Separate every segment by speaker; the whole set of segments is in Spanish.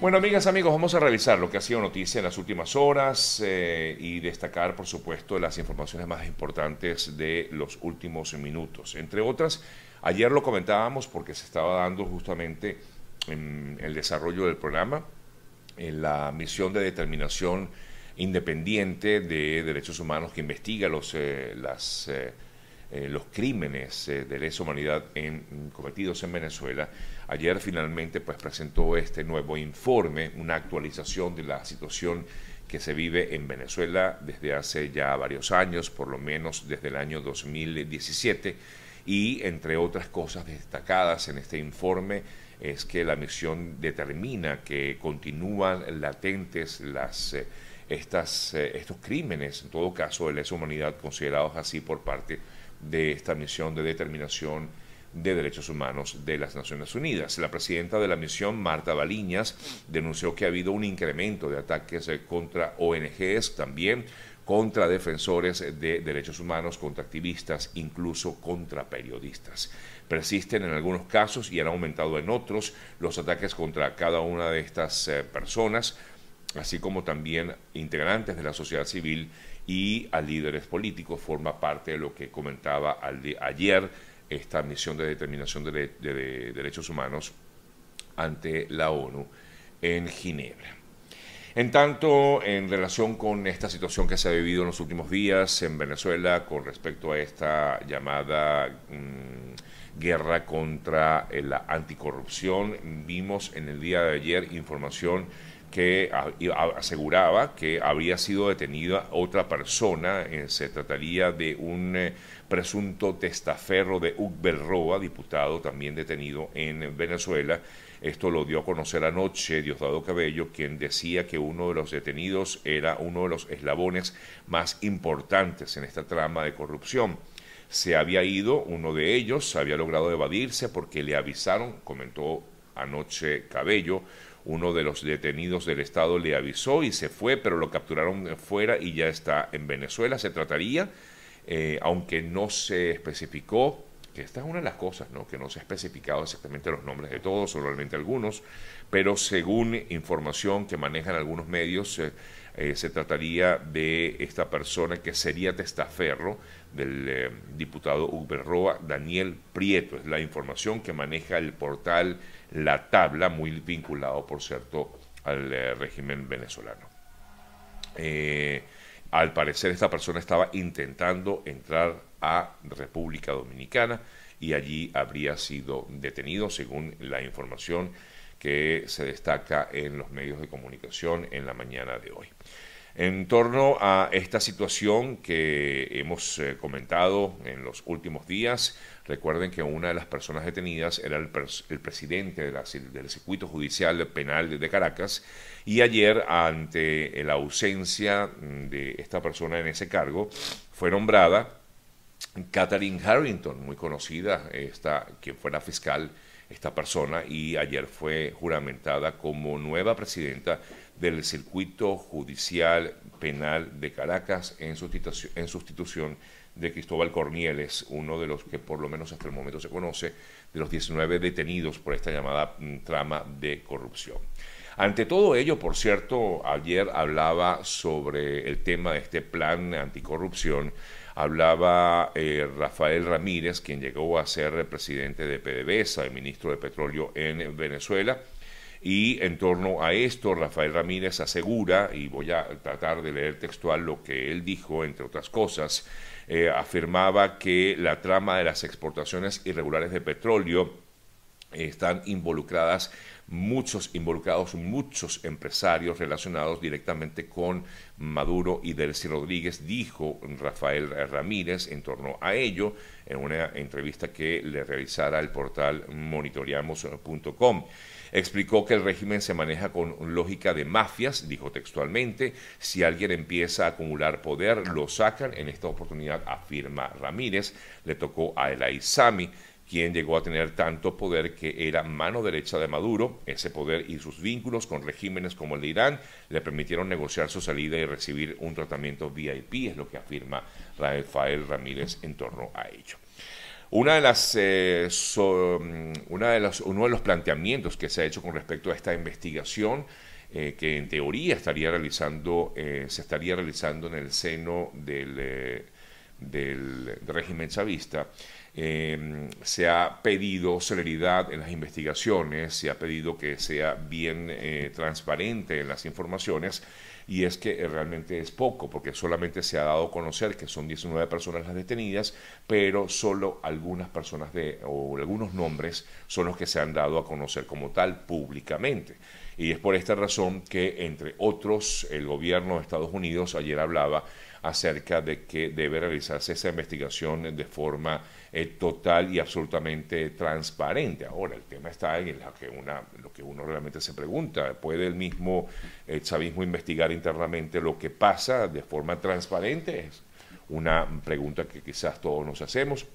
Speaker 1: Bueno, amigas, amigos, vamos a revisar lo que ha sido noticia en las últimas horas eh, y destacar, por supuesto, las informaciones más importantes de los últimos minutos. Entre otras, ayer lo comentábamos porque se estaba dando justamente en el desarrollo del programa en la misión de determinación independiente de derechos humanos que investiga los, eh, las, eh, los crímenes de lesa humanidad en, cometidos en Venezuela Ayer finalmente pues, presentó este nuevo informe, una actualización de la situación que se vive en Venezuela desde hace ya varios años, por lo menos desde el año 2017, y entre otras cosas destacadas en este informe es que la misión determina que continúan latentes las, eh, estas, eh, estos crímenes, en todo caso de lesa humanidad, considerados así por parte de esta misión de determinación de Derechos Humanos de las Naciones Unidas. La presidenta de la misión, Marta Baliñas, denunció que ha habido un incremento de ataques eh, contra ONGs, también contra defensores de derechos humanos, contra activistas, incluso contra periodistas. Persisten en algunos casos y han aumentado en otros los ataques contra cada una de estas eh, personas, así como también integrantes de la sociedad civil y a líderes políticos. Forma parte de lo que comentaba ayer esta misión de determinación de, derechos humanos ante la ONU en Ginebra. En tanto, en relación con esta situación que se ha vivido en los últimos días en Venezuela con respecto a esta llamada mm, guerra contra la anticorrupción, vimos en el día de ayer información que aseguraba que habría sido detenida otra persona, eh, se trataría de un eh, presunto testaferro de Roa, diputado también detenido en Venezuela. Esto lo dio a conocer anoche Diosdado Cabello, quien decía que uno de los detenidos era uno de los eslabones más importantes en esta trama de corrupción. Se había ido uno de ellos, había logrado evadirse porque le avisaron, comentó anoche Cabello, uno de los detenidos del Estado le avisó y se fue, pero lo capturaron fuera y ya está en Venezuela. Se trataría, eh, aunque no se especificó, que esta es una de las cosas, ¿no? que no se ha especificado exactamente los nombres de todos, solamente algunos, pero según información que manejan algunos medios, eh, eh, se trataría de esta persona que sería testaferro del diputado Uberroa, Daniel Prieto. Es la información que maneja el portal la tabla, muy vinculado, por cierto, al eh, régimen venezolano. Eh, al parecer esta persona estaba intentando entrar a República Dominicana y allí habría sido detenido, según la información que se destaca en los medios de comunicación en la mañana de hoy. En torno a esta situación que hemos eh, comentado en los últimos días, recuerden que una de las personas detenidas era el, presidente del circuito judicial penal de Caracas. Y ayer, ante la ausencia de esta persona en ese cargo, fue nombrada Catherine Harrington, muy conocida, esta, quien fuera fiscal esta persona, y ayer fue juramentada como nueva presidenta del Circuito Judicial Penal de Caracas en sustitución, de Cristóbal Cornieles, uno de los que por lo menos hasta el momento se conoce, de los 19 detenidos por esta llamada mm, trama de corrupción. Ante todo ello, por cierto, ayer hablaba sobre el tema de este plan anticorrupción, hablaba eh, Rafael Ramírez, quien llegó a ser presidente de PDVSA, el ministro de Petróleo en Venezuela, y en torno a esto, Rafael Ramírez asegura, y voy a tratar de leer textual lo que él dijo, entre otras cosas, eh, afirmaba que la trama de las exportaciones irregulares de petróleo están involucradas muchos involucrados, muchos empresarios relacionados directamente con Maduro y Delcy Rodríguez, dijo Rafael Ramírez en torno a ello en una entrevista que le realizara el portal monitoreamos.com. Explicó que el régimen se maneja con lógica de mafias, dijo textualmente, si alguien empieza a acumular poder, lo sacan. En esta oportunidad, afirma Ramírez, le tocó a El Aizami, quien llegó a tener tanto poder que era mano derecha de Maduro. Ese poder y sus vínculos con regímenes como el de Irán le permitieron negociar su salida y recibir un tratamiento VIP, es lo que afirma Rafael Ramírez en torno a ello. Una de las, eh, mm, una de los, uno de los planteamientos que se ha hecho con respecto a esta investigación, eh, que en teoría estaría realizando, eh, se estaría realizando en el seno del, del régimen chavista, se ha pedido celeridad en las investigaciones, se ha pedido que sea bien transparente en las informaciones y es que eh, realmente es poco, porque solamente se ha dado a conocer que son 19 personas las detenidas, pero solo algunas personas de, o algunos nombres son los que se han dado a conocer como tal públicamente. Y es por esta razón que, entre otros, el gobierno de Estados Unidos ayer hablaba acerca de que debe realizarse esa investigación de forma eh, total y absolutamente transparente. Ahora, el tema está en que una, lo que uno realmente se pregunta, ¿puede el mismo eh, chavismo investigar internamente lo que pasa de forma transparente? Es una pregunta que quizás todos nos hacemos.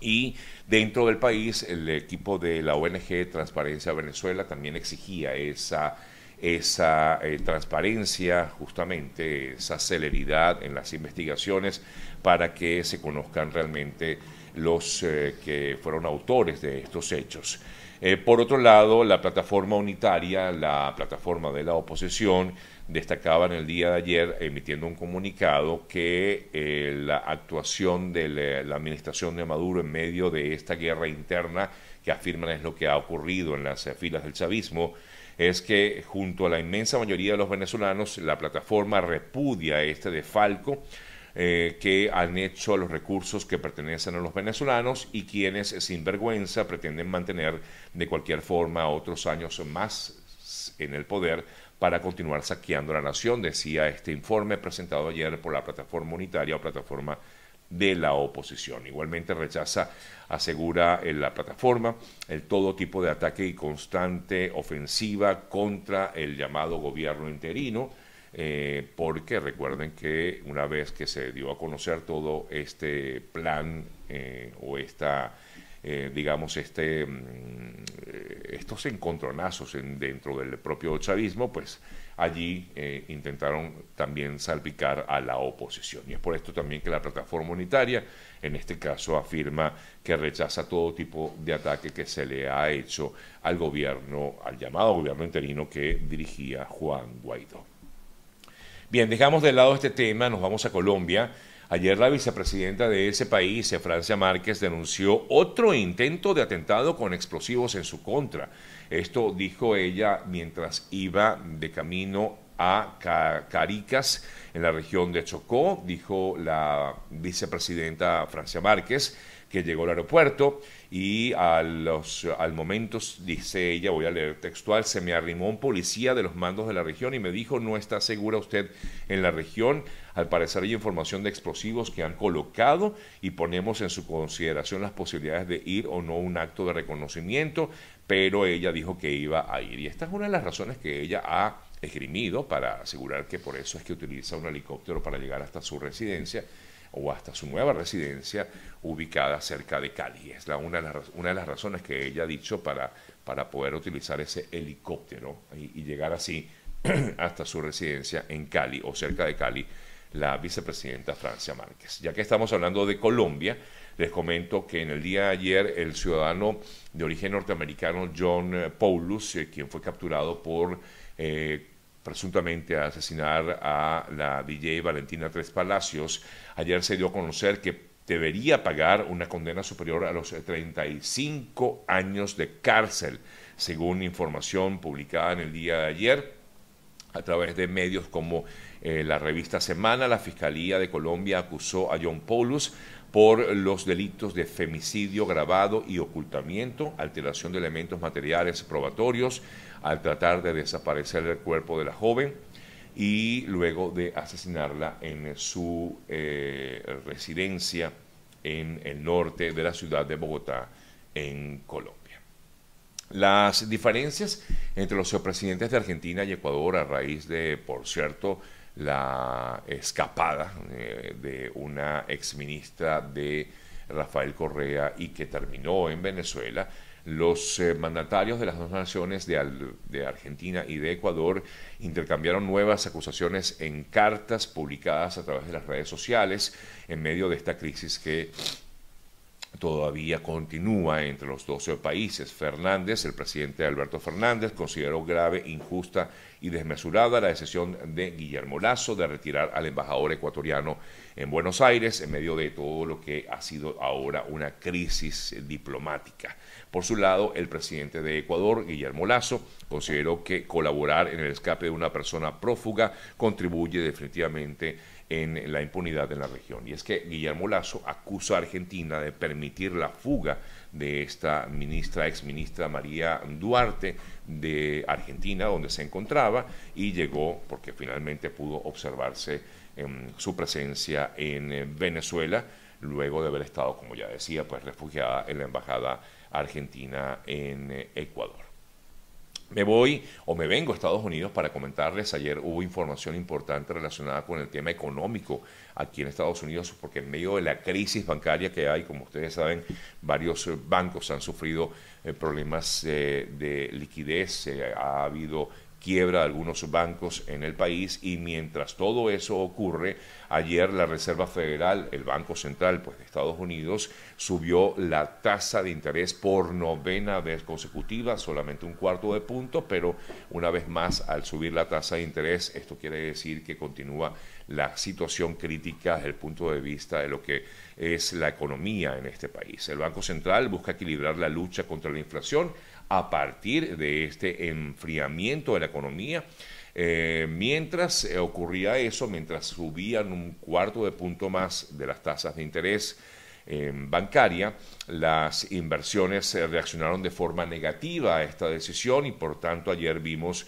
Speaker 1: Y dentro del país, el equipo de la ONG Transparencia Venezuela también exigía esa esa eh, transparencia, justamente esa celeridad en las investigaciones para que se conozcan realmente los eh, que fueron autores de estos hechos. Eh, por otro lado, la plataforma unitaria, la plataforma de la oposición, destacaba en el día de ayer, emitiendo un comunicado, que la actuación de la administración de Maduro en medio de esta guerra interna, que afirman es lo que ha ocurrido en las filas del chavismo, es que junto a la inmensa mayoría de los venezolanos, la plataforma repudia este de Falco, eh, que han hecho los recursos que pertenecen a los venezolanos y quienes sin vergüenza pretenden mantener de cualquier forma otros años más en el poder para continuar saqueando la nación, decía este informe presentado ayer por la plataforma unitaria o plataforma de la oposición. Igualmente rechaza, asegura en la plataforma, el todo tipo de ataque y constante ofensiva contra el llamado gobierno interino, eh, porque recuerden que una vez que se dio a conocer todo este plan eh, o esta, eh, digamos, este, mm, estos encontronazos dentro del propio chavismo, pues allí eh, intentaron también salpicar a la oposición. Y es por esto también que la plataforma unitaria, en este caso, afirma que rechaza todo tipo de ataque que se le ha hecho al gobierno, al llamado gobierno interino que dirigía Juan Guaidó. Bien, dejamos de lado este tema, nos vamos a Colombia. Ayer la vicepresidenta de ese país, Francia Márquez, denunció otro intento de atentado con explosivos en su contra. Esto dijo ella mientras iba de camino a Caricas, en la región de Chocó, dijo la vicepresidenta Francia Márquez, que llegó al aeropuerto y a los, al momento, dice ella, voy a leer textual, se me arrimó un policía de los mandos de la región y me dijo, no está segura usted en la región, al parecer hay información de explosivos que han colocado y ponemos en su consideración las posibilidades de ir o no un acto de reconocimiento, pero ella dijo que iba a ir. Y esta es una de las razones que ella ha esgrimido para asegurar que por eso es que utiliza un helicóptero para llegar hasta su residencia o hasta su nueva residencia ubicada cerca de Cali. Es la, una, de las, una de las razones que ella ha dicho para, para poder utilizar ese helicóptero y, llegar así hasta su residencia en Cali o cerca de Cali, la vicepresidenta Francia Márquez. Ya que estamos hablando de Colombia, les comento que en el día de ayer el ciudadano de origen norteamericano John Paulus, eh, quien fue capturado por eh, presuntamente asesinar a la DJ Valentina Tres Palacios, ayer se dio a conocer que debería pagar una condena superior a los 35 años de cárcel, según información publicada en el día de ayer a través de medios como eh, la revista Semana, la Fiscalía de Colombia acusó a John Paulus por los delitos de femicidio grabado y ocultamiento, alteración de elementos materiales probatorios, al tratar de desaparecer el cuerpo de la joven y luego de asesinarla en su eh, residencia en el norte de la ciudad de Bogotá, en Colombia. Las diferencias entre los presidentes de Argentina y Ecuador a raíz de, por cierto, la escapada eh, de una exministra de Rafael Correa y que terminó en Venezuela, los eh, mandatarios de las dos naciones de, Argentina y de Ecuador intercambiaron nuevas acusaciones en cartas publicadas a través de las redes sociales en medio de esta crisis que todavía continúa entre los 12 países. Fernández, el presidente Alberto Fernández, consideró grave, injusta y desmesurada la decisión de Guillermo Lazo de retirar al embajador ecuatoriano en Buenos Aires en medio de todo lo que ha sido ahora una crisis diplomática. Por su lado, el presidente de Ecuador, Guillermo Lazo, consideró que colaborar en el escape de una persona prófuga contribuye definitivamente en la impunidad en la región. Y es que Guillermo Lazo acusa a Argentina de permitir la fuga de esta ministra, ex ministra María Duarte de Argentina, donde se encontraba, y llegó, porque finalmente pudo observarse em, su presencia en eh, Venezuela, luego de haber estado, como ya decía, pues refugiada en la embajada argentina en eh, Ecuador. Me voy o me vengo a Estados Unidos para comentarles, ayer hubo información importante relacionada con el tema económico aquí en Estados Unidos, porque en medio de la crisis bancaria que hay, como ustedes saben, varios eh, bancos han sufrido eh, problemas eh, de liquidez, ha habido quiebra de algunos bancos en el país y mientras todo eso ocurre, ayer la Reserva Federal, el Banco Central pues, de Estados Unidos, subió la tasa de interés por novena vez consecutiva, solamente un cuarto de punto, pero una vez más al subir la tasa de interés, esto quiere decir que continúa la situación crítica desde el punto de vista de lo que es la economía en este país. El Banco Central busca equilibrar la lucha contra la inflación, a partir de este enfriamiento de la economía. Eh, mientras eh, ocurría eso, mientras subían un cuarto de punto más de las tasas de interés eh, bancaria, las inversiones reaccionaron de forma negativa a esta decisión y por tanto ayer vimos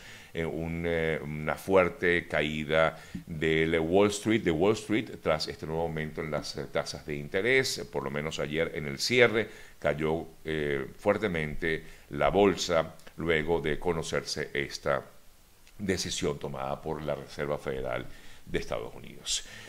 Speaker 1: una fuerte caída de Wall Street, de Wall Street tras este nuevo aumento en las tasas de interés, por lo menos ayer en el cierre cayó fuertemente la bolsa luego de conocerse esta decisión tomada por la Reserva Federal de Estados Unidos.